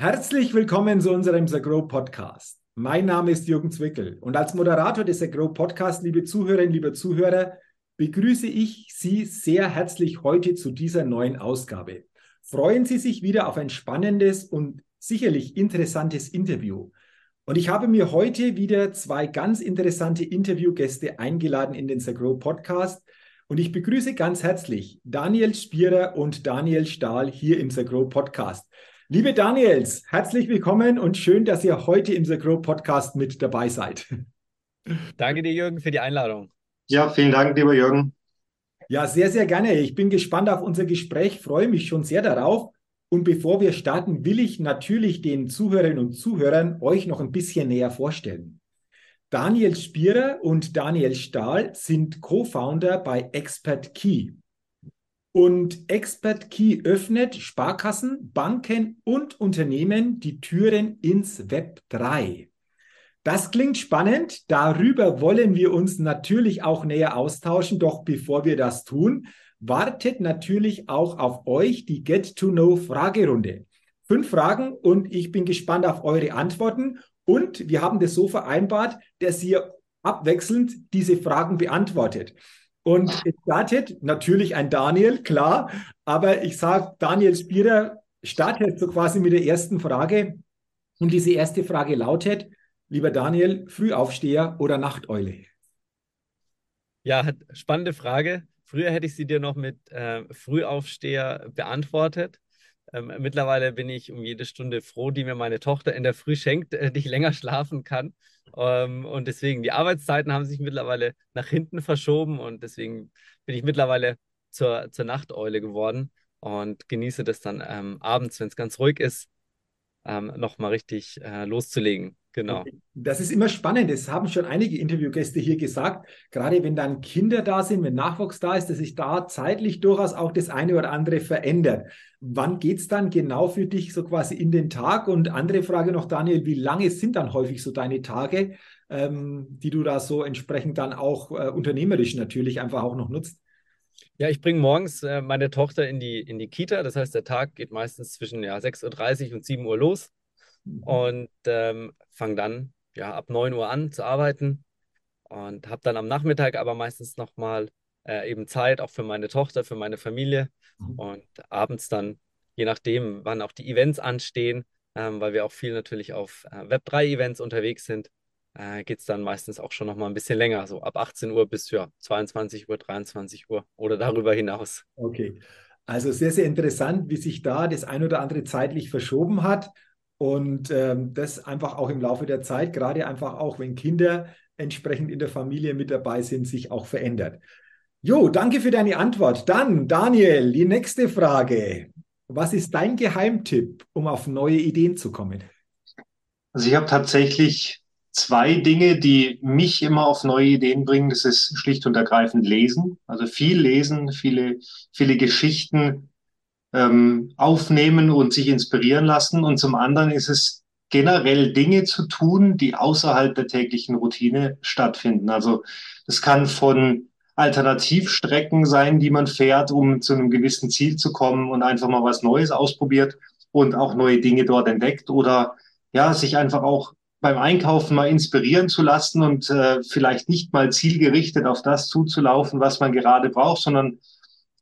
Herzlich willkommen zu unserem The Grow Podcast. Mein Name ist Jürgen Zwickel und als Moderator des The Grow Podcast, liebe Zuhörerinnen, liebe Zuhörer, begrüße ich Sie sehr herzlich heute zu dieser neuen Ausgabe. Freuen Sie sich wieder auf ein spannendes und sicherlich interessantes Interview. Und ich habe mir heute wieder zwei ganz interessante Interviewgäste eingeladen in den The Grow Podcast. Und ich begrüße ganz herzlich Daniel Spierer und Daniel Stahl hier im The Grow Podcast. Liebe Daniels, herzlich willkommen und schön, dass ihr heute im The Grow Podcast mit dabei seid. Danke dir, Jürgen, für die Einladung. Ja, vielen Dank, lieber Jürgen. Ja, sehr, sehr gerne. Ich bin gespannt auf unser Gespräch, freue mich schon sehr darauf. Und bevor wir starten, will ich natürlich den Zuhörerinnen und Zuhörern euch noch ein bisschen näher vorstellen. Daniel Spierer und Daniel Stahl sind Co-Founder bei Expert Key. Und Expert Key öffnet Sparkassen, Banken und Unternehmen die Türen ins Web 3. Das klingt spannend. Darüber wollen wir uns natürlich auch näher austauschen. Doch bevor wir das tun, wartet natürlich auch auf euch die Get-to-Know-Fragerunde. Fünf Fragen und ich bin gespannt auf eure Antworten. Und wir haben das so vereinbart, dass ihr abwechselnd diese Fragen beantwortet. Und es startet natürlich ein Daniel, klar, aber ich sage, Daniel Spierer startet so quasi mit der ersten Frage. Und diese erste Frage lautet, lieber Daniel, Frühaufsteher oder Nachteule? Ja, spannende Frage. Früher hätte ich sie dir noch mit äh, Frühaufsteher beantwortet. Ähm, mittlerweile bin ich um jede Stunde froh, die mir meine Tochter in der Früh schenkt, äh, die ich länger schlafen kann. Ähm, und deswegen, die Arbeitszeiten haben sich mittlerweile nach hinten verschoben und deswegen bin ich mittlerweile zur, zur Nachteule geworden und genieße das dann ähm, abends, wenn es ganz ruhig ist, ähm, nochmal richtig äh, loszulegen. Genau. Das ist immer spannend. Es haben schon einige Interviewgäste hier gesagt, gerade wenn dann Kinder da sind, wenn Nachwuchs da ist, dass sich da zeitlich durchaus auch das eine oder andere verändert. Wann geht es dann genau für dich so quasi in den Tag? Und andere Frage noch, Daniel, wie lange sind dann häufig so deine Tage, ähm, die du da so entsprechend dann auch äh, unternehmerisch natürlich einfach auch noch nutzt? Ja, ich bringe morgens äh, meine Tochter in die, in die Kita. Das heißt, der Tag geht meistens zwischen ja, 6.30 Uhr und 7 Uhr los. Mhm. und ähm, fange dann ja ab 9 Uhr an zu arbeiten und habe dann am Nachmittag aber meistens nochmal äh, eben Zeit auch für meine Tochter, für meine Familie mhm. und abends dann, je nachdem, wann auch die Events anstehen, ähm, weil wir auch viel natürlich auf äh, Web3-Events unterwegs sind, äh, geht es dann meistens auch schon nochmal ein bisschen länger, so ab 18 Uhr bis ja, 22 Uhr, 23 Uhr oder darüber hinaus. Okay. Also sehr, sehr interessant, wie sich da das ein oder andere zeitlich verschoben hat. Und ähm, das einfach auch im Laufe der Zeit, gerade einfach auch, wenn Kinder entsprechend in der Familie mit dabei sind, sich auch verändert. Jo, danke für deine Antwort. Dann, Daniel, die nächste Frage. Was ist dein Geheimtipp, um auf neue Ideen zu kommen? Also ich habe tatsächlich zwei Dinge, die mich immer auf neue Ideen bringen. Das ist schlicht und ergreifend Lesen. Also viel Lesen, viele, viele Geschichten, ähm, aufnehmen und sich inspirieren lassen. Und zum anderen ist es generell Dinge zu tun, die außerhalb der täglichen Routine stattfinden. Also das kann von Alternativstrecken sein, die man fährt, um zu einem gewissen Ziel zu kommen und einfach mal was Neues ausprobiert und auch neue Dinge dort entdeckt oder ja, sich einfach auch beim Einkaufen mal inspirieren zu lassen und äh, vielleicht nicht mal zielgerichtet auf das zuzulaufen, was man gerade braucht, sondern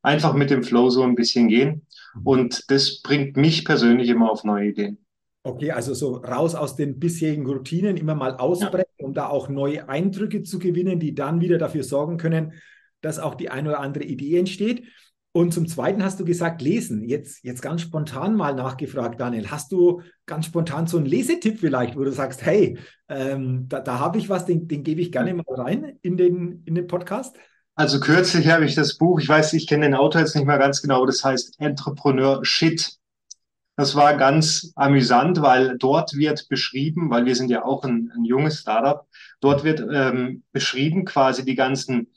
einfach mit dem Flow so ein bisschen gehen. Und das bringt mich persönlich immer auf neue Ideen. Okay, also so raus aus den bisherigen Routinen, immer mal ausbrechen, ja. um da auch neue Eindrücke zu gewinnen, die dann wieder dafür sorgen können, dass auch die eine oder andere Idee entsteht. Und zum Zweiten hast du gesagt, lesen. Jetzt, jetzt ganz spontan mal nachgefragt, Daniel. Hast du ganz spontan so einen Lesetipp vielleicht, wo du sagst, hey, ähm, da, da habe ich was, den, den gebe ich gerne mal rein in den, in den Podcast? Also kürzlich habe ich das Buch, ich weiß, ich kenne den Autor jetzt nicht mehr ganz genau, das heißt Entrepreneur Shit. Das war ganz amüsant, weil dort wird beschrieben, weil wir sind ja auch ein, ein junges Startup, dort wird ähm, beschrieben quasi die ganzen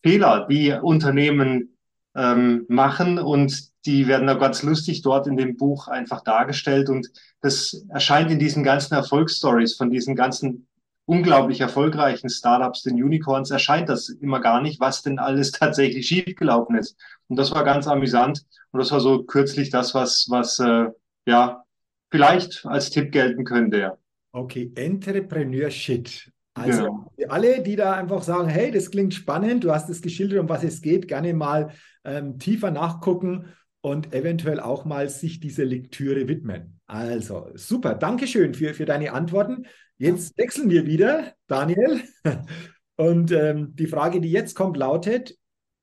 Fehler, die Unternehmen ähm, machen und die werden da ganz lustig dort in dem Buch einfach dargestellt und das erscheint in diesen ganzen Erfolgsstories von diesen ganzen unglaublich erfolgreichen Startups, den Unicorns, erscheint das immer gar nicht, was denn alles tatsächlich schiefgelaufen ist. Und das war ganz amüsant. Und das war so kürzlich das, was, was äh, ja, vielleicht als Tipp gelten könnte. Ja. Okay, Entrepreneurship. Also für alle, die da einfach sagen, hey, das klingt spannend, du hast es geschildert, um was es geht, gerne mal ähm, tiefer nachgucken und eventuell auch mal sich dieser Lektüre widmen. Also super, Dankeschön für, für deine Antworten. Jetzt wechseln wir wieder, Daniel. Und ähm, die Frage, die jetzt kommt, lautet,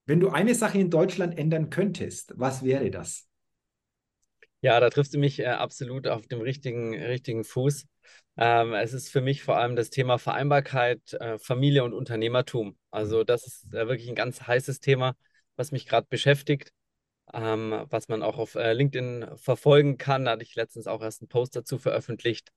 wenn du eine Sache in Deutschland ändern könntest, was wäre das? Ja, da triffst du mich äh, absolut auf dem richtigen, richtigen Fuß. Ähm, es ist für mich vor allem das Thema Vereinbarkeit, äh, Familie und Unternehmertum. Also das ist äh, wirklich ein ganz heißes Thema, was mich gerade beschäftigt, ähm, was man auch auf äh, LinkedIn verfolgen kann. Da hatte ich letztens auch erst einen Post dazu veröffentlicht,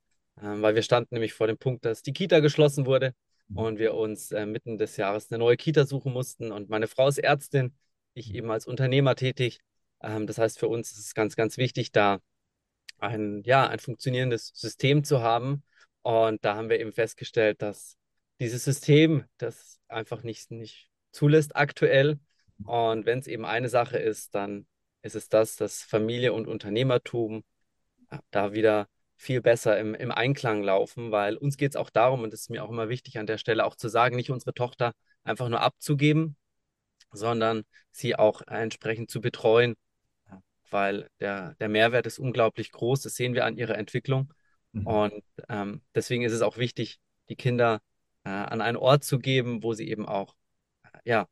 weil wir standen nämlich vor dem Punkt, dass die Kita geschlossen wurde und wir uns äh, mitten des Jahres eine neue Kita suchen mussten. Und meine Frau ist Ärztin, ich eben als Unternehmer tätig. Ähm, das heißt, für uns ist es ganz, ganz wichtig, da ein, ja, ein funktionierendes System zu haben. Und da haben wir eben festgestellt, dass dieses System das einfach nicht, nicht zulässt aktuell. Und wenn es eben eine Sache ist, dann ist es das, dass Familie und Unternehmertum da wieder viel besser im, im Einklang laufen, weil uns geht es auch darum, und das ist mir auch immer wichtig an der Stelle auch zu sagen, nicht unsere Tochter einfach nur abzugeben, sondern sie auch entsprechend zu betreuen weil der, der Mehrwert ist unglaublich groß. Das sehen wir an ihrer Entwicklung. Mhm. Und ähm, deswegen ist es auch wichtig, die Kinder äh, an einen Ort zu geben, wo sie eben auch ja,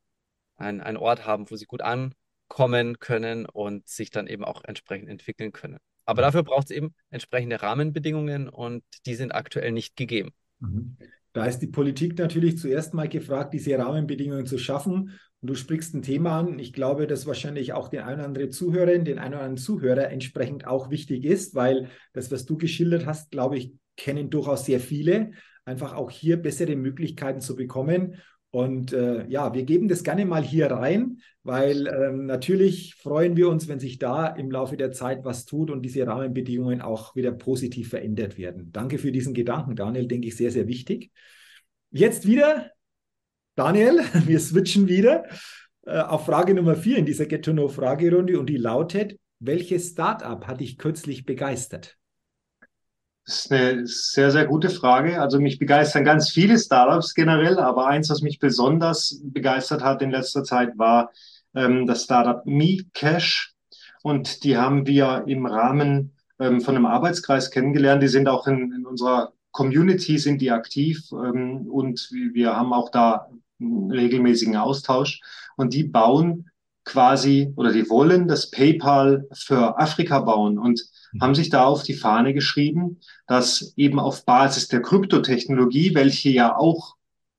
ein, einen Ort haben, wo sie gut ankommen können und sich dann eben auch entsprechend entwickeln können. Aber dafür braucht es eben entsprechende Rahmenbedingungen und die sind aktuell nicht gegeben. Mhm. Da ist die Politik natürlich zuerst mal gefragt, diese Rahmenbedingungen zu schaffen. Und du sprichst ein Thema an. Ich glaube, das wahrscheinlich auch den einen oder anderen Zuhörerin, den einen oder anderen Zuhörer entsprechend auch wichtig ist, weil das, was du geschildert hast, glaube ich, kennen durchaus sehr viele. Einfach auch hier bessere Möglichkeiten zu bekommen. Und äh, ja, wir geben das gerne mal hier rein, weil ähm, natürlich freuen wir uns, wenn sich da im Laufe der Zeit was tut und diese Rahmenbedingungen auch wieder positiv verändert werden. Danke für diesen Gedanken, Daniel, denke ich sehr, sehr wichtig. Jetzt wieder Daniel, wir switchen wieder äh, auf Frage Nummer vier in dieser Get to Know Fragerunde und die lautet: Welches Startup hat dich kürzlich begeistert? Das ist eine sehr, sehr gute Frage. Also mich begeistern ganz viele Startups generell, aber eins, was mich besonders begeistert hat in letzter Zeit, war ähm, das Startup MeCash. Und die haben wir im Rahmen ähm, von einem Arbeitskreis kennengelernt. Die sind auch in, in unserer Community sind die aktiv ähm, und wir haben auch da regelmäßigen Austausch. Und die bauen quasi oder die wollen das PayPal für Afrika bauen und mhm. haben sich da auf die Fahne geschrieben, dass eben auf Basis der Kryptotechnologie, welche ja auch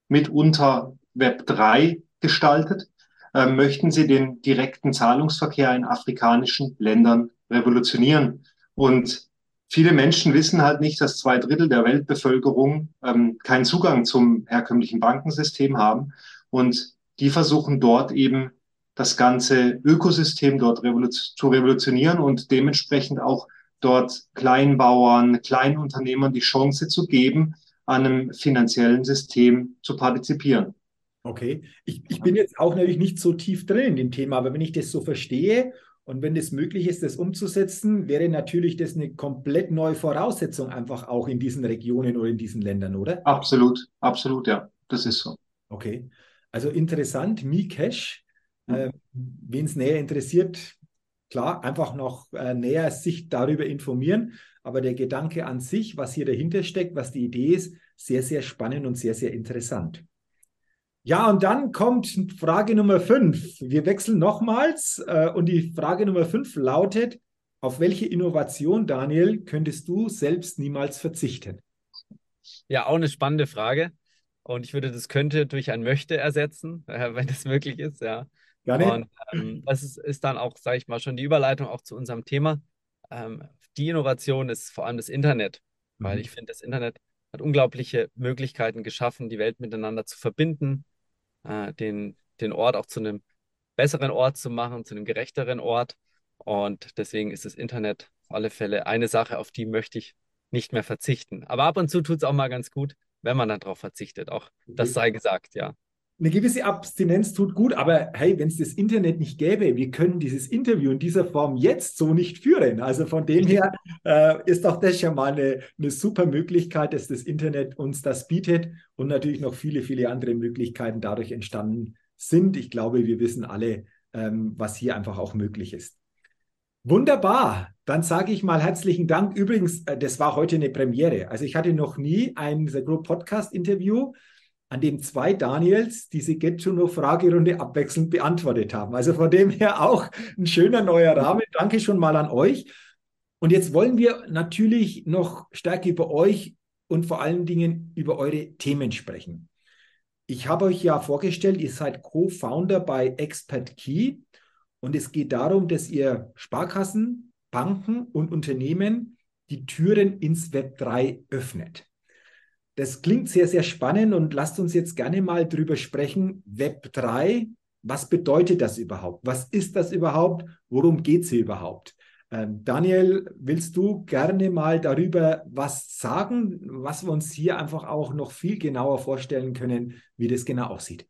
mitunter Web 3 gestaltet, äh, möchten sie den direkten Zahlungsverkehr in afrikanischen Ländern revolutionieren. Und viele Menschen wissen halt nicht, dass zwei Drittel der Weltbevölkerung ähm, keinen Zugang zum herkömmlichen Bankensystem haben. Und die versuchen dort eben das ganze Ökosystem dort revolu zu revolutionieren und dementsprechend auch dort Kleinbauern, Kleinunternehmern die Chance zu geben, an einem finanziellen System zu partizipieren. Okay, ich, ich bin jetzt auch natürlich nicht so tief drin in dem Thema, aber wenn ich das so verstehe und wenn es möglich ist, das umzusetzen, wäre natürlich das eine komplett neue Voraussetzung einfach auch in diesen Regionen oder in diesen Ländern, oder? Absolut, absolut, ja, das ist so. Okay, also interessant, MiCash. Äh, Wen es näher interessiert, klar, einfach noch äh, näher sich darüber informieren. Aber der Gedanke an sich, was hier dahinter steckt, was die Idee ist, sehr, sehr spannend und sehr, sehr interessant. Ja, und dann kommt Frage Nummer fünf. Wir wechseln nochmals äh, und die Frage Nummer fünf lautet, auf welche Innovation, Daniel, könntest du selbst niemals verzichten? Ja, auch eine spannende Frage. Und ich würde das könnte durch ein möchte ersetzen, äh, wenn das möglich ist, ja. Gerne. Und ähm, das ist, ist, dann auch, sage ich mal, schon die Überleitung auch zu unserem Thema. Ähm, die Innovation ist vor allem das Internet, mhm. weil ich finde, das Internet hat unglaubliche Möglichkeiten geschaffen, die Welt miteinander zu verbinden, äh, den, den Ort auch zu einem besseren Ort zu machen, zu einem gerechteren Ort. Und deswegen ist das Internet auf alle Fälle eine Sache, auf die möchte ich nicht mehr verzichten. Aber ab und zu tut es auch mal ganz gut, wenn man dann darauf verzichtet. Auch das sei gesagt, ja. Eine gewisse Abstinenz tut gut, aber hey, wenn es das Internet nicht gäbe, wir können dieses Interview in dieser Form jetzt so nicht führen. Also von dem her äh, ist doch das schon mal eine, eine super Möglichkeit, dass das Internet uns das bietet und natürlich noch viele, viele andere Möglichkeiten dadurch entstanden sind. Ich glaube, wir wissen alle, ähm, was hier einfach auch möglich ist. Wunderbar. Dann sage ich mal herzlichen Dank. Übrigens, äh, das war heute eine Premiere. Also ich hatte noch nie ein The Grow Podcast Interview an dem zwei Daniels diese Get to Know Fragerunde abwechselnd beantwortet haben. Also von dem her auch ein schöner neuer Rahmen. Danke schon mal an euch. Und jetzt wollen wir natürlich noch stärker über euch und vor allen Dingen über eure Themen sprechen. Ich habe euch ja vorgestellt, ihr seid Co-Founder bei Expert Key und es geht darum, dass ihr Sparkassen, Banken und Unternehmen die Türen ins Web 3 öffnet. Das klingt sehr, sehr spannend und lasst uns jetzt gerne mal drüber sprechen. Web 3, was bedeutet das überhaupt? Was ist das überhaupt? Worum geht es hier überhaupt? Ähm, Daniel, willst du gerne mal darüber was sagen, was wir uns hier einfach auch noch viel genauer vorstellen können, wie das genau aussieht?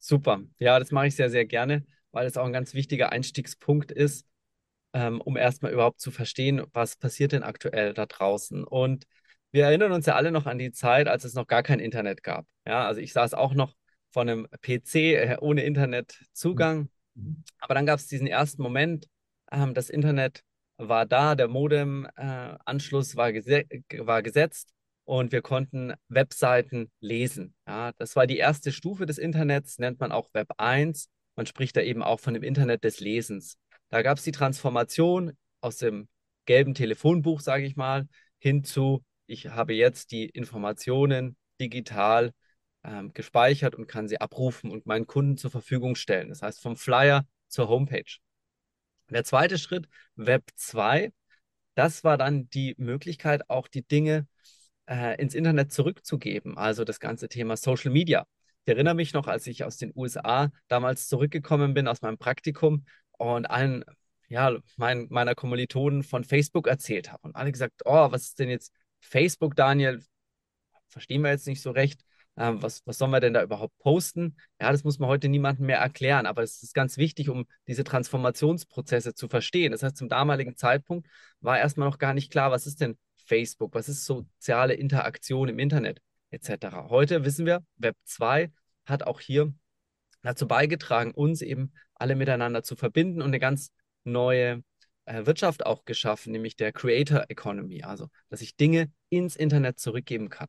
Super. Ja, das mache ich sehr, sehr gerne, weil es auch ein ganz wichtiger Einstiegspunkt ist, ähm, um erstmal überhaupt zu verstehen, was passiert denn aktuell da draußen. Und wir erinnern uns ja alle noch an die Zeit, als es noch gar kein Internet gab. Ja, also ich saß auch noch vor einem PC äh, ohne Internetzugang. Mhm. Aber dann gab es diesen ersten Moment, ähm, das Internet war da, der Modem-Anschluss äh, war, gese war gesetzt und wir konnten Webseiten lesen. Ja, das war die erste Stufe des Internets, nennt man auch Web 1. Man spricht da eben auch von dem Internet des Lesens. Da gab es die Transformation aus dem gelben Telefonbuch, sage ich mal, hin zu ich habe jetzt die Informationen digital ähm, gespeichert und kann sie abrufen und meinen Kunden zur Verfügung stellen. Das heißt, vom Flyer zur Homepage. Der zweite Schritt, Web 2, das war dann die Möglichkeit, auch die Dinge äh, ins Internet zurückzugeben, also das ganze Thema Social Media. Ich erinnere mich noch, als ich aus den USA damals zurückgekommen bin aus meinem Praktikum und allen ja, mein, meiner Kommilitonen von Facebook erzählt habe und alle gesagt, oh, was ist denn jetzt Facebook, Daniel, verstehen wir jetzt nicht so recht. Ähm, was, was sollen wir denn da überhaupt posten? Ja, das muss man heute niemandem mehr erklären, aber es ist ganz wichtig, um diese Transformationsprozesse zu verstehen. Das heißt, zum damaligen Zeitpunkt war erstmal noch gar nicht klar, was ist denn Facebook, was ist soziale Interaktion im Internet etc. Heute wissen wir, Web 2 hat auch hier dazu beigetragen, uns eben alle miteinander zu verbinden und eine ganz neue Wirtschaft auch geschaffen, nämlich der Creator Economy, also dass ich Dinge ins Internet zurückgeben kann.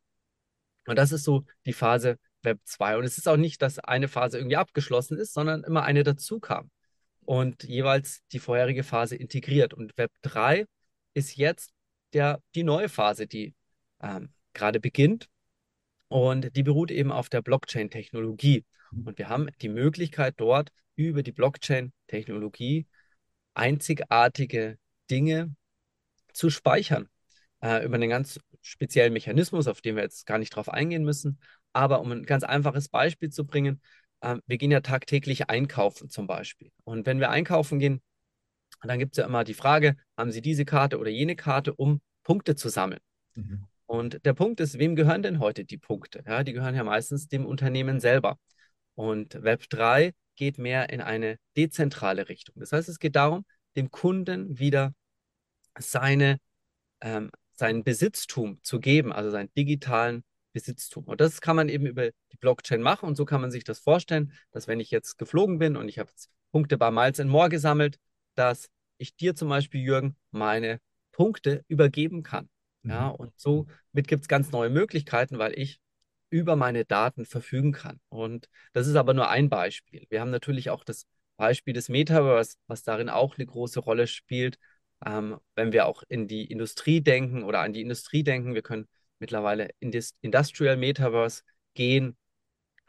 Und das ist so die Phase Web 2. Und es ist auch nicht, dass eine Phase irgendwie abgeschlossen ist, sondern immer eine dazu kam und jeweils die vorherige Phase integriert. Und Web 3 ist jetzt der, die neue Phase, die ähm, gerade beginnt. Und die beruht eben auf der Blockchain-Technologie. Und wir haben die Möglichkeit dort über die Blockchain-Technologie einzigartige Dinge zu speichern. Äh, über einen ganz speziellen Mechanismus, auf den wir jetzt gar nicht drauf eingehen müssen. Aber um ein ganz einfaches Beispiel zu bringen, äh, wir gehen ja tagtäglich einkaufen zum Beispiel. Und wenn wir einkaufen gehen, dann gibt es ja immer die Frage, haben Sie diese Karte oder jene Karte, um Punkte zu sammeln? Mhm. Und der Punkt ist, wem gehören denn heute die Punkte? Ja, die gehören ja meistens dem Unternehmen selber. Und Web 3 geht mehr in eine dezentrale Richtung. Das heißt, es geht darum, dem Kunden wieder seine, ähm, sein Besitztum zu geben, also seinen digitalen Besitztum. Und das kann man eben über die Blockchain machen. Und so kann man sich das vorstellen, dass wenn ich jetzt geflogen bin und ich habe jetzt Punkte bei Miles and More gesammelt, dass ich dir zum Beispiel, Jürgen, meine Punkte übergeben kann. Ja, mhm. und somit gibt es ganz neue Möglichkeiten, weil ich über meine Daten verfügen kann. Und das ist aber nur ein Beispiel. Wir haben natürlich auch das Beispiel des Metaverse, was darin auch eine große Rolle spielt. Ähm, wenn wir auch in die Industrie denken oder an die Industrie denken, wir können mittlerweile in das Industrial Metaverse gehen,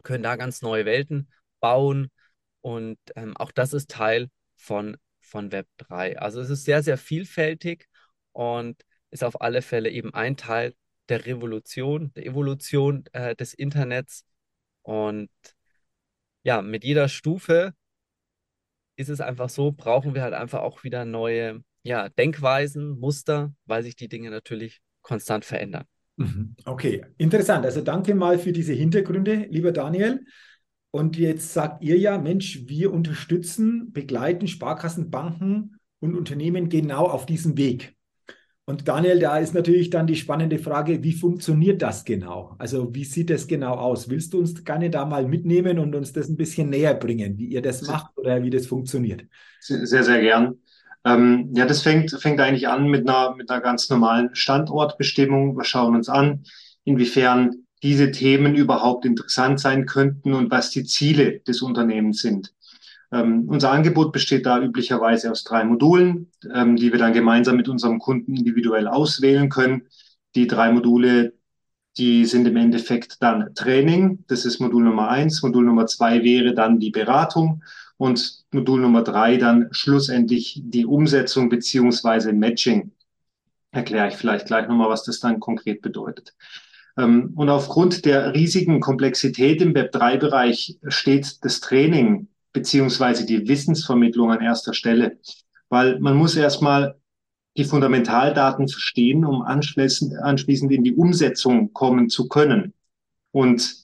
können da ganz neue Welten bauen. Und ähm, auch das ist Teil von, von Web 3. Also es ist sehr, sehr vielfältig und ist auf alle Fälle eben ein Teil der Revolution, der Evolution äh, des Internets. Und ja, mit jeder Stufe ist es einfach so, brauchen wir halt einfach auch wieder neue ja, Denkweisen, Muster, weil sich die Dinge natürlich konstant verändern. Mhm. Okay, interessant. Also danke mal für diese Hintergründe, lieber Daniel. Und jetzt sagt ihr ja, Mensch, wir unterstützen, begleiten Sparkassen, Banken und Unternehmen genau auf diesem Weg. Und Daniel, da ist natürlich dann die spannende Frage, wie funktioniert das genau? Also wie sieht das genau aus? Willst du uns gerne da mal mitnehmen und uns das ein bisschen näher bringen, wie ihr das macht oder wie das funktioniert? Sehr, sehr gern. Ähm, ja, das fängt, fängt eigentlich an mit einer, mit einer ganz normalen Standortbestimmung. Wir schauen uns an, inwiefern diese Themen überhaupt interessant sein könnten und was die Ziele des Unternehmens sind. Ähm, unser Angebot besteht da üblicherweise aus drei Modulen, ähm, die wir dann gemeinsam mit unserem Kunden individuell auswählen können. Die drei Module, die sind im Endeffekt dann Training. Das ist Modul Nummer eins. Modul Nummer zwei wäre dann die Beratung und Modul Nummer drei dann schlussendlich die Umsetzung beziehungsweise Matching. Erkläre ich vielleicht gleich nochmal, was das dann konkret bedeutet. Ähm, und aufgrund der riesigen Komplexität im Web3-Bereich steht das Training beziehungsweise die Wissensvermittlung an erster Stelle. Weil man muss erstmal die Fundamentaldaten verstehen, um anschließend, anschließend in die Umsetzung kommen zu können. Und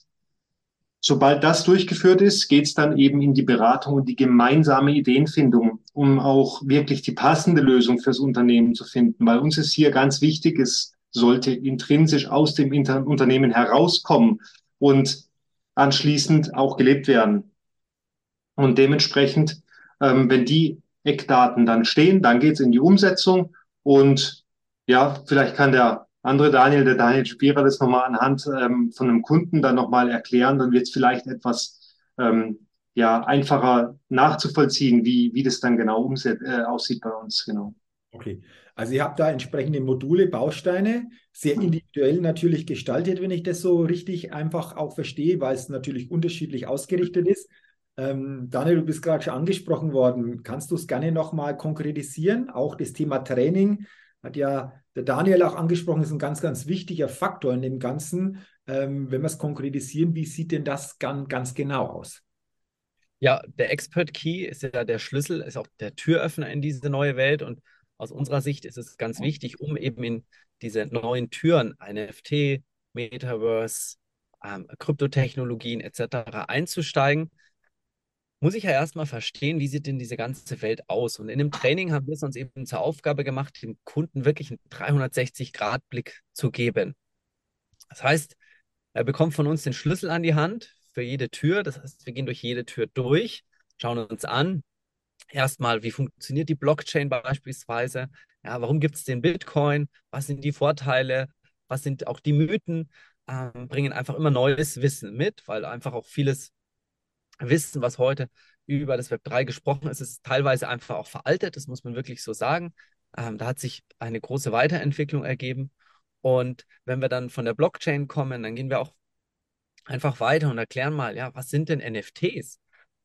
sobald das durchgeführt ist, geht es dann eben in die Beratung und die gemeinsame Ideenfindung, um auch wirklich die passende Lösung fürs Unternehmen zu finden. Weil uns ist hier ganz wichtig, es sollte intrinsisch aus dem Unternehmen herauskommen und anschließend auch gelebt werden. Und dementsprechend, ähm, wenn die Eckdaten dann stehen, dann geht es in die Umsetzung. Und ja, vielleicht kann der andere Daniel, der Daniel Spierer, das nochmal anhand ähm, von einem Kunden dann nochmal erklären. Dann wird es vielleicht etwas ähm, ja, einfacher nachzuvollziehen, wie, wie das dann genau umset äh, aussieht bei uns. Genau. Okay. Also ihr habt da entsprechende Module, Bausteine, sehr individuell natürlich gestaltet, wenn ich das so richtig einfach auch verstehe, weil es natürlich unterschiedlich ausgerichtet ist. Ähm, Daniel, du bist gerade schon angesprochen worden. Kannst du es gerne nochmal konkretisieren? Auch das Thema Training hat ja der Daniel auch angesprochen, ist ein ganz, ganz wichtiger Faktor in dem Ganzen. Ähm, wenn wir es konkretisieren, wie sieht denn das ganz, ganz genau aus? Ja, der Expert Key ist ja der Schlüssel, ist auch der Türöffner in diese neue Welt und aus unserer Sicht ist es ganz wichtig, um eben in diese neuen Türen, NFT, Metaverse, ähm, Kryptotechnologien etc. einzusteigen, muss ich ja erstmal verstehen, wie sieht denn diese ganze Welt aus. Und in dem Training haben wir es uns eben zur Aufgabe gemacht, dem Kunden wirklich einen 360-Grad-Blick zu geben. Das heißt, er bekommt von uns den Schlüssel an die Hand für jede Tür. Das heißt, wir gehen durch jede Tür durch, schauen uns an. Erstmal, wie funktioniert die Blockchain beispielsweise? Ja, warum gibt es den Bitcoin? Was sind die Vorteile? Was sind auch die Mythen? Ähm, bringen einfach immer neues Wissen mit, weil einfach auch vieles Wissen, was heute über das Web 3 gesprochen ist, ist teilweise einfach auch veraltet, das muss man wirklich so sagen. Ähm, da hat sich eine große Weiterentwicklung ergeben. Und wenn wir dann von der Blockchain kommen, dann gehen wir auch einfach weiter und erklären mal, ja, was sind denn NFTs?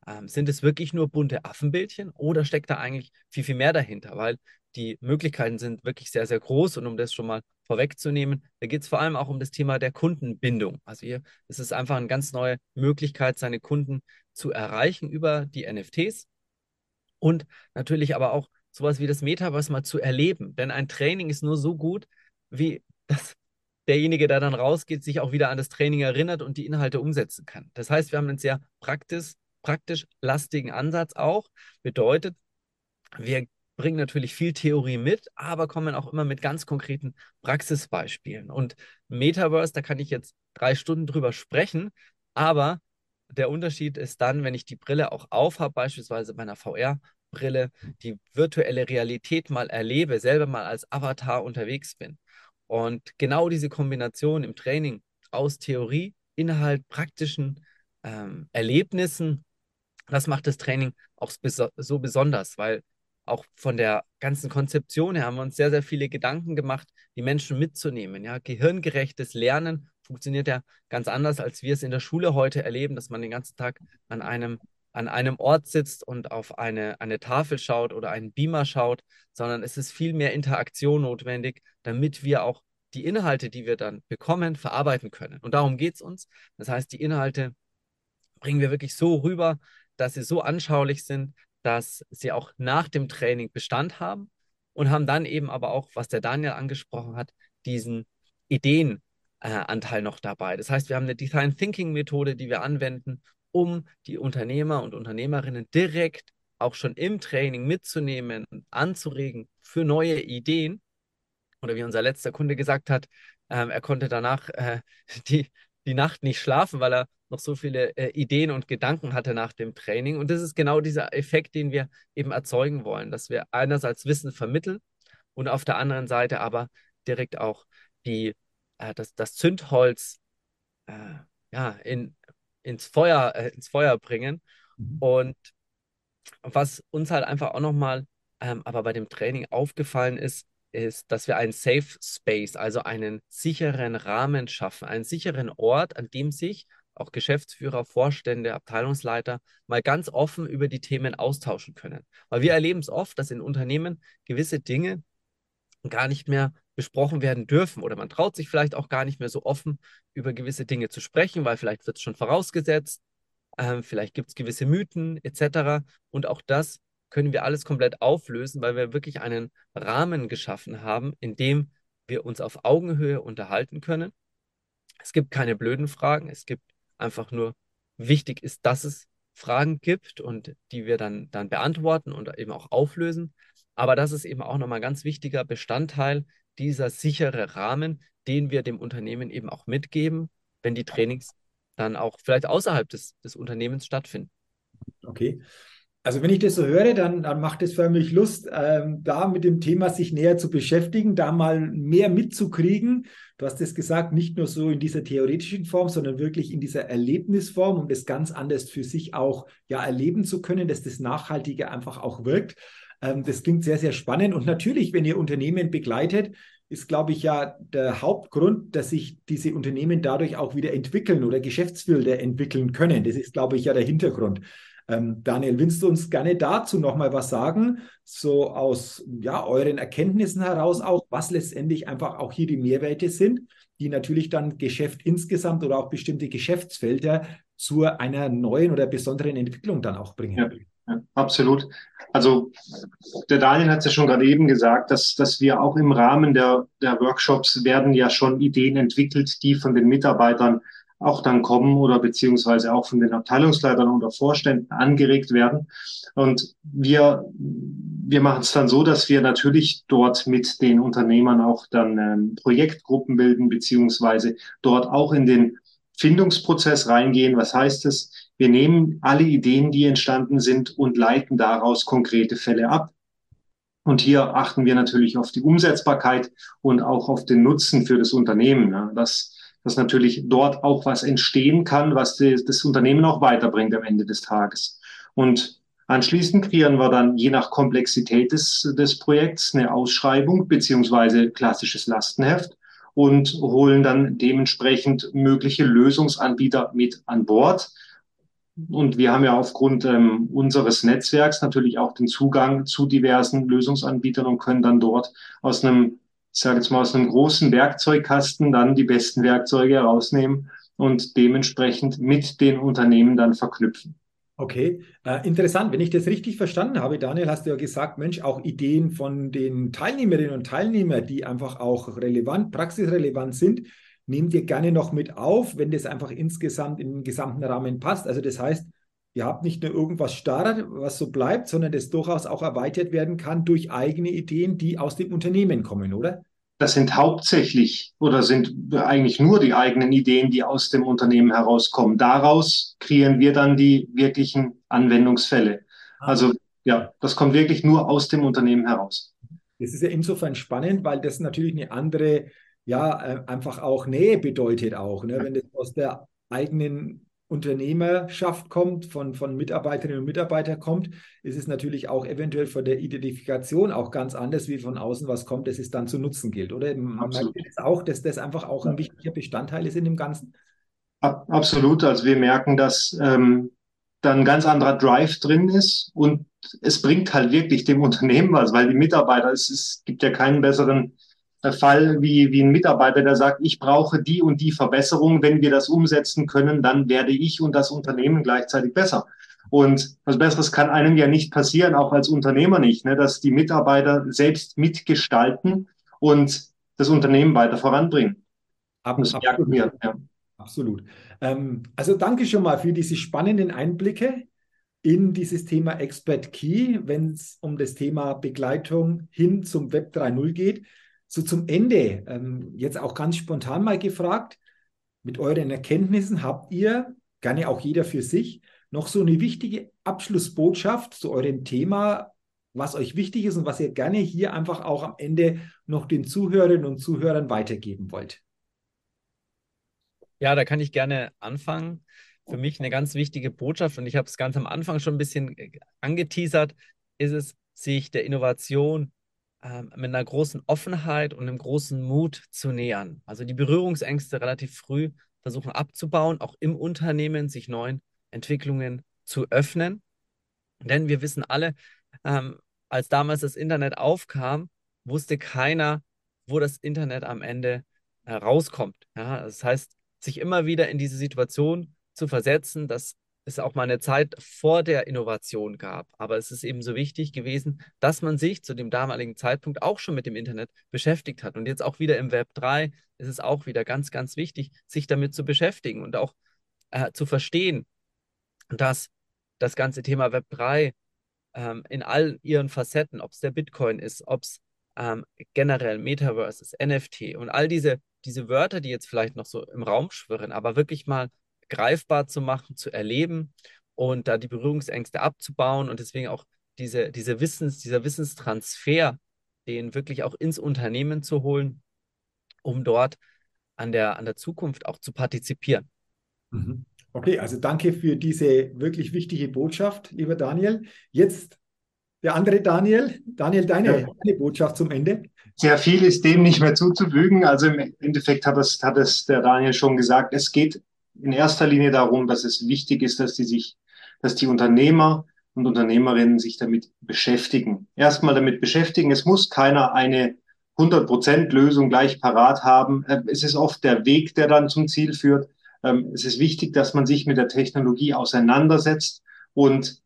Ähm, sind es wirklich nur bunte Affenbildchen oder steckt da eigentlich viel, viel mehr dahinter? Weil die Möglichkeiten sind wirklich sehr, sehr groß. Und um das schon mal vorwegzunehmen, da geht es vor allem auch um das Thema der Kundenbindung. Also hier ist es einfach eine ganz neue Möglichkeit, seine Kunden zu erreichen über die NFTs und natürlich aber auch sowas wie das Metaverse mal zu erleben. Denn ein Training ist nur so gut, wie das derjenige, der dann rausgeht, sich auch wieder an das Training erinnert und die Inhalte umsetzen kann. Das heißt, wir haben einen sehr praktisch, praktisch lastigen Ansatz auch. Bedeutet, wir bringen natürlich viel Theorie mit, aber kommen auch immer mit ganz konkreten Praxisbeispielen. Und Metaverse, da kann ich jetzt drei Stunden drüber sprechen, aber der Unterschied ist dann, wenn ich die Brille auch aufhabe, beispielsweise bei einer VR-Brille, die virtuelle Realität mal erlebe, selber mal als Avatar unterwegs bin. Und genau diese Kombination im Training aus Theorie, Inhalt, praktischen ähm, Erlebnissen, das macht das Training auch so besonders, weil auch von der ganzen Konzeption her haben wir uns sehr, sehr viele Gedanken gemacht, die Menschen mitzunehmen. Ja, gehirngerechtes Lernen funktioniert ja ganz anders, als wir es in der Schule heute erleben, dass man den ganzen Tag an einem, an einem Ort sitzt und auf eine, eine Tafel schaut oder einen Beamer schaut, sondern es ist viel mehr Interaktion notwendig, damit wir auch die Inhalte, die wir dann bekommen, verarbeiten können. Und darum geht es uns. Das heißt, die Inhalte bringen wir wirklich so rüber, dass sie so anschaulich sind, dass sie auch nach dem Training Bestand haben und haben dann eben aber auch, was der Daniel angesprochen hat, diesen Ideen, äh, Anteil noch dabei. Das heißt, wir haben eine Design Thinking Methode, die wir anwenden, um die Unternehmer und Unternehmerinnen direkt auch schon im Training mitzunehmen, anzuregen für neue Ideen. Oder wie unser letzter Kunde gesagt hat, ähm, er konnte danach äh, die, die Nacht nicht schlafen, weil er noch so viele äh, Ideen und Gedanken hatte nach dem Training. Und das ist genau dieser Effekt, den wir eben erzeugen wollen, dass wir einerseits Wissen vermitteln und auf der anderen Seite aber direkt auch die, äh, das, das Zündholz äh, ja, in, ins, Feuer, äh, ins Feuer bringen. Mhm. Und was uns halt einfach auch nochmal ähm, aber bei dem Training aufgefallen ist, ist, dass wir einen Safe Space, also einen sicheren Rahmen schaffen, einen sicheren Ort, an dem sich auch Geschäftsführer, Vorstände, Abteilungsleiter mal ganz offen über die Themen austauschen können. Weil wir erleben es oft, dass in Unternehmen gewisse Dinge gar nicht mehr besprochen werden dürfen oder man traut sich vielleicht auch gar nicht mehr so offen über gewisse Dinge zu sprechen, weil vielleicht wird es schon vorausgesetzt, äh, vielleicht gibt es gewisse Mythen etc. Und auch das können wir alles komplett auflösen, weil wir wirklich einen Rahmen geschaffen haben, in dem wir uns auf Augenhöhe unterhalten können. Es gibt keine blöden Fragen, es gibt einfach nur wichtig ist, dass es Fragen gibt und die wir dann, dann beantworten und eben auch auflösen. Aber das ist eben auch nochmal ein ganz wichtiger Bestandteil dieser sichere Rahmen, den wir dem Unternehmen eben auch mitgeben, wenn die Trainings dann auch vielleicht außerhalb des, des Unternehmens stattfinden. Okay. Also wenn ich das so höre, dann, dann macht es für mich Lust, ähm, da mit dem Thema sich näher zu beschäftigen, da mal mehr mitzukriegen. Du hast es gesagt, nicht nur so in dieser theoretischen Form, sondern wirklich in dieser Erlebnisform, um das ganz anders für sich auch ja erleben zu können, dass das Nachhaltige einfach auch wirkt. Ähm, das klingt sehr, sehr spannend. Und natürlich, wenn ihr Unternehmen begleitet, ist, glaube ich, ja der Hauptgrund, dass sich diese Unternehmen dadurch auch wieder entwickeln oder Geschäftsfelder entwickeln können. Das ist, glaube ich, ja der Hintergrund. Ähm, Daniel, willst du uns gerne dazu nochmal was sagen? So aus ja, euren Erkenntnissen heraus auch, was letztendlich einfach auch hier die Mehrwerte sind, die natürlich dann Geschäft insgesamt oder auch bestimmte Geschäftsfelder zu einer neuen oder besonderen Entwicklung dann auch bringen. Ja, absolut. Also der Daniel hat es ja schon gerade eben gesagt, dass, dass wir auch im Rahmen der, der Workshops werden ja schon Ideen entwickelt, die von den Mitarbeitern auch dann kommen oder beziehungsweise auch von den Abteilungsleitern oder Vorständen angeregt werden. Und wir, wir machen es dann so, dass wir natürlich dort mit den Unternehmern auch dann ähm, Projektgruppen bilden, beziehungsweise dort auch in den Findungsprozess reingehen. Was heißt es? Wir nehmen alle Ideen, die entstanden sind und leiten daraus konkrete Fälle ab. Und hier achten wir natürlich auf die Umsetzbarkeit und auch auf den Nutzen für das Unternehmen. Ja, dass, dass natürlich dort auch was entstehen kann, was die, das Unternehmen auch weiterbringt am Ende des Tages. Und anschließend kreieren wir dann je nach Komplexität des, des Projekts eine Ausschreibung beziehungsweise klassisches Lastenheft und holen dann dementsprechend mögliche Lösungsanbieter mit an Bord. Und wir haben ja aufgrund ähm, unseres Netzwerks natürlich auch den Zugang zu diversen Lösungsanbietern und können dann dort aus einem, sage jetzt mal, aus einem großen Werkzeugkasten dann die besten Werkzeuge herausnehmen und dementsprechend mit den Unternehmen dann verknüpfen. Okay, äh, interessant. Wenn ich das richtig verstanden habe, Daniel, hast du ja gesagt, Mensch, auch Ideen von den Teilnehmerinnen und Teilnehmern, die einfach auch relevant, praxisrelevant sind, nehmt ihr gerne noch mit auf, wenn das einfach insgesamt in den gesamten Rahmen passt. Also das heißt, ihr habt nicht nur irgendwas starr, was so bleibt, sondern das durchaus auch erweitert werden kann durch eigene Ideen, die aus dem Unternehmen kommen, oder? das sind hauptsächlich oder sind eigentlich nur die eigenen Ideen, die aus dem Unternehmen herauskommen. Daraus kreieren wir dann die wirklichen Anwendungsfälle. Ah. Also ja, das kommt wirklich nur aus dem Unternehmen heraus. Das ist ja insofern spannend, weil das natürlich eine andere, ja, äh, einfach auch Nähe bedeutet auch. Ne? Wenn das aus der eigenen Unternehmerschaft kommt, von, von Mitarbeiterinnen und Mitarbeitern kommt, ist es natürlich auch eventuell von der Identifikation auch ganz anders, wie von außen was kommt, dass es dann zu nutzen gilt. Oder man Absolut. merkt auch, dass das einfach auch ein wichtiger Bestandteil ist in dem Ganzen. Absolut. Also wir merken, dass ähm, da ein ganz anderer Drive drin ist und es bringt halt wirklich dem Unternehmen was, weil die Mitarbeiter, es, es gibt ja keinen besseren Fall wie, wie ein Mitarbeiter, der sagt, ich brauche die und die Verbesserung. Wenn wir das umsetzen können, dann werde ich und das Unternehmen gleichzeitig besser. Und was Besseres kann einem ja nicht passieren, auch als Unternehmer nicht, ne, dass die Mitarbeiter selbst mitgestalten und das Unternehmen weiter voranbringen. Ab, das merken wir. Ja. Absolut. Ähm, also danke schon mal für diese spannenden Einblicke in dieses Thema Expert Key, wenn es um das Thema Begleitung hin zum Web 3.0 geht. So zum Ende, ähm, jetzt auch ganz spontan mal gefragt, mit euren Erkenntnissen habt ihr, gerne auch jeder für sich, noch so eine wichtige Abschlussbotschaft zu eurem Thema, was euch wichtig ist und was ihr gerne hier einfach auch am Ende noch den Zuhörerinnen und Zuhörern weitergeben wollt? Ja, da kann ich gerne anfangen. Für mich eine ganz wichtige Botschaft, und ich habe es ganz am Anfang schon ein bisschen äh, angeteasert, ist es, sich der Innovation mit einer großen Offenheit und einem großen Mut zu nähern. Also die Berührungsängste relativ früh versuchen abzubauen, auch im Unternehmen sich neuen Entwicklungen zu öffnen. Denn wir wissen alle, ähm, als damals das Internet aufkam, wusste keiner, wo das Internet am Ende äh, rauskommt. Ja, das heißt, sich immer wieder in diese Situation zu versetzen, dass es auch mal eine Zeit vor der Innovation gab. Aber es ist eben so wichtig gewesen, dass man sich zu dem damaligen Zeitpunkt auch schon mit dem Internet beschäftigt hat. Und jetzt auch wieder im Web 3 ist es auch wieder ganz, ganz wichtig, sich damit zu beschäftigen und auch äh, zu verstehen, dass das ganze Thema Web 3 ähm, in all ihren Facetten, ob es der Bitcoin ist, ob es ähm, generell Metaverse ist, NFT und all diese, diese Wörter, die jetzt vielleicht noch so im Raum schwirren, aber wirklich mal greifbar zu machen, zu erleben und da die Berührungsängste abzubauen und deswegen auch diese, diese Wissens, dieser Wissenstransfer, den wirklich auch ins Unternehmen zu holen, um dort an der, an der Zukunft auch zu partizipieren. Mhm. Okay, also danke für diese wirklich wichtige Botschaft, lieber Daniel. Jetzt der andere Daniel. Daniel, deine, ja. deine Botschaft zum Ende. Sehr viel ist dem nicht mehr zuzufügen. Also im Endeffekt hat es, hat es der Daniel schon gesagt. Es geht in erster Linie darum, dass es wichtig ist, dass die sich, dass die Unternehmer und Unternehmerinnen sich damit beschäftigen. Erstmal damit beschäftigen. Es muss keiner eine 100% Lösung gleich parat haben. Äh, es ist oft der Weg, der dann zum Ziel führt. Ähm, es ist wichtig, dass man sich mit der Technologie auseinandersetzt und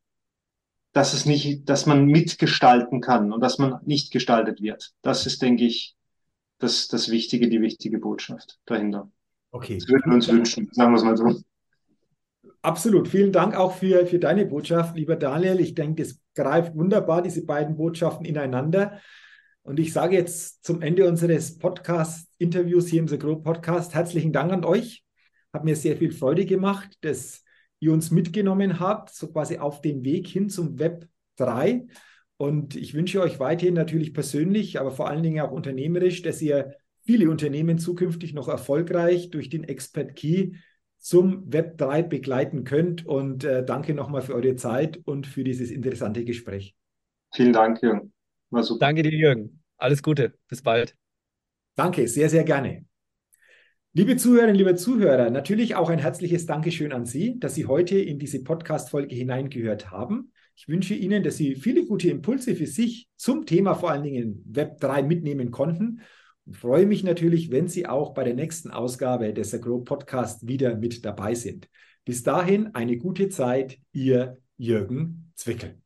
dass es nicht, dass man mitgestalten kann und dass man nicht gestaltet wird. Das ist, denke ich, das, das Wichtige, die wichtige Botschaft dahinter. Okay. Das würden wir uns wünschen, sagen wir es mal so. Absolut. Vielen Dank auch für, für deine Botschaft, lieber Daniel. Ich denke, es greift wunderbar, diese beiden Botschaften ineinander. Und ich sage jetzt zum Ende unseres Podcast-Interviews hier im The Grow Podcast herzlichen Dank an euch. Hat mir sehr viel Freude gemacht, dass ihr uns mitgenommen habt, so quasi auf dem Weg hin zum Web 3. Und ich wünsche euch weiterhin natürlich persönlich, aber vor allen Dingen auch unternehmerisch, dass ihr viele Unternehmen zukünftig noch erfolgreich durch den Expert Key zum Web 3 begleiten könnt. Und äh, danke nochmal für eure Zeit und für dieses interessante Gespräch. Vielen Dank, Jürgen. War super. Danke dir, Jürgen. Alles Gute. Bis bald. Danke, sehr, sehr gerne. Liebe Zuhörerinnen, liebe Zuhörer, natürlich auch ein herzliches Dankeschön an Sie, dass Sie heute in diese Podcast-Folge hineingehört haben. Ich wünsche Ihnen, dass Sie viele gute Impulse für sich zum Thema vor allen Dingen Web 3 mitnehmen konnten freue mich natürlich, wenn Sie auch bei der nächsten Ausgabe des Agro Podcast wieder mit dabei sind. Bis dahin eine gute Zeit, Ihr Jürgen Zwickel.